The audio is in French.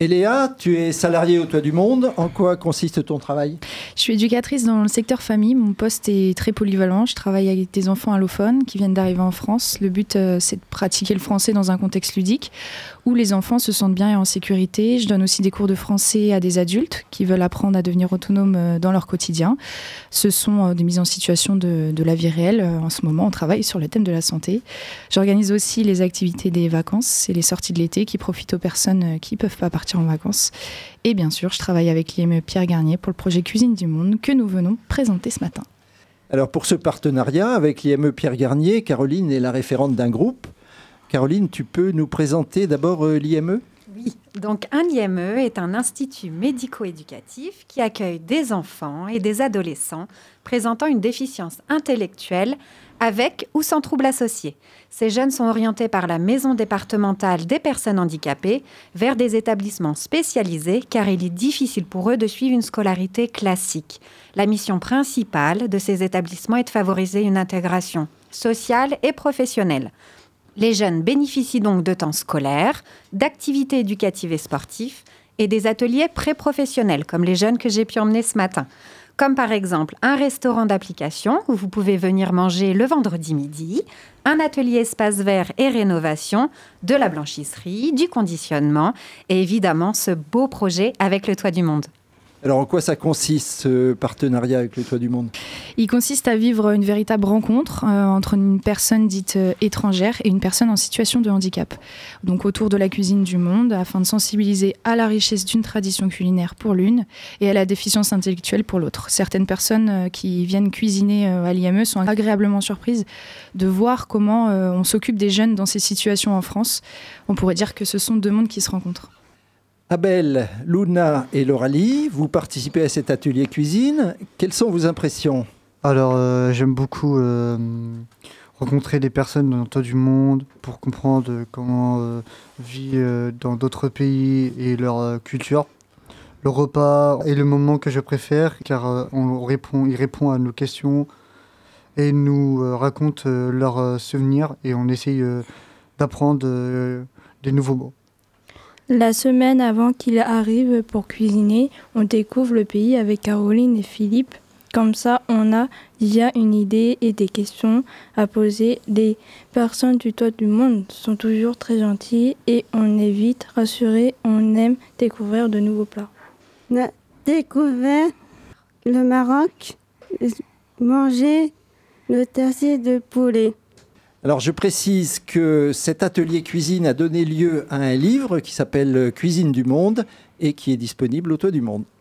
Et Léa, tu es salariée au Toit du Monde. En quoi consiste ton travail? Je suis éducatrice dans le secteur famille. Mon poste est très polyvalent. Je travaille avec des enfants allophones qui viennent d'arriver en France. Le but, euh, c'est de pratiquer le français dans un contexte ludique où les enfants se sentent bien et en sécurité. Je donne aussi des cours de français à des adultes qui veulent apprendre à devenir autonomes euh, dans leur quotidien. Ce sont euh, des mises en situation de, la vie réelle. En ce moment, on travaille sur le thème de la santé. J'organise aussi les activités des vacances et les sorties de l'été qui profitent aux personnes qui ne peuvent pas partir en vacances. Et bien sûr, je travaille avec l'IME Pierre Garnier pour le projet Cuisine du Monde que nous venons présenter ce matin. Alors pour ce partenariat avec l'IME Pierre Garnier, Caroline est la référente d'un groupe. Caroline, tu peux nous présenter d'abord euh, l'IME Donc un IME est un institut médico-éducatif qui accueille des enfants et des adolescents présentant une déficience intellectuelle avec ou sans trouble associé. Ces jeunes sont orientés par la maison départementale des personnes handicapées vers des établissements spécialisés car il est difficile pour eux de suivre une scolarité classique. La mission principale de ces établissements est de favoriser une intégration sociale et professionnelle. Les jeunes bénéficient donc de temps scolaires, d'activités éducatives et sportives et des ateliers pré-professionnels comme les jeunes que j'ai pu emmener ce matin comme par exemple un restaurant d'application où vous pouvez venir manger le vendredi midi, un atelier espace vert et rénovation, de la blanchisserie, du conditionnement et évidemment ce beau projet avec le Toit du Monde. Alors en quoi ça consiste ce partenariat avec le Toit du Monde? Il consiste à vivre une véritable rencontre euh, entre une personne dite euh, étrangère et une personne en situation de handicap. Donc autour de la cuisine du monde afin de sensibiliser à la richesse d'une tradition culinaire pour l'une et à la déficience intellectuelle pour l'autre. Certaines personnes euh, qui viennent cuisiner à l'IME sont agréablement surprises de voir comment on s'occupe des jeunes dans ces situations en France. On pourrait dire que ce sont deux mondes qui se rencontrent. Abel, Luna et Lauralie, vous participez à cet atelier cuisine. Quelles sont vos impressions? Alors, euh, j'aime beaucoup euh, rencontrer des personnes dans tout du monde pour comprendre comment euh, vit dans d'autres pays et leur culture. Le repas est le moment que je préfère car on répond, il répond à nos questions et nous raconte leurs souvenirs et on essaye d'apprendre des nouveaux mots. La semaine avant qu'il arrive pour cuisiner, on découvre le pays avec Caroline et Philippe. Comme ça, on a déjà une idée et des questions à poser. Les personnes du toit du monde sont toujours très gentilles et on est vite rassuré. On aime découvrir de nouveaux plats. On a découvert le Maroc, manger le tercier de poulet. Alors je précise que cet atelier cuisine a donné lieu à un livre qui s'appelle Cuisine du monde et qui est disponible au du Monde.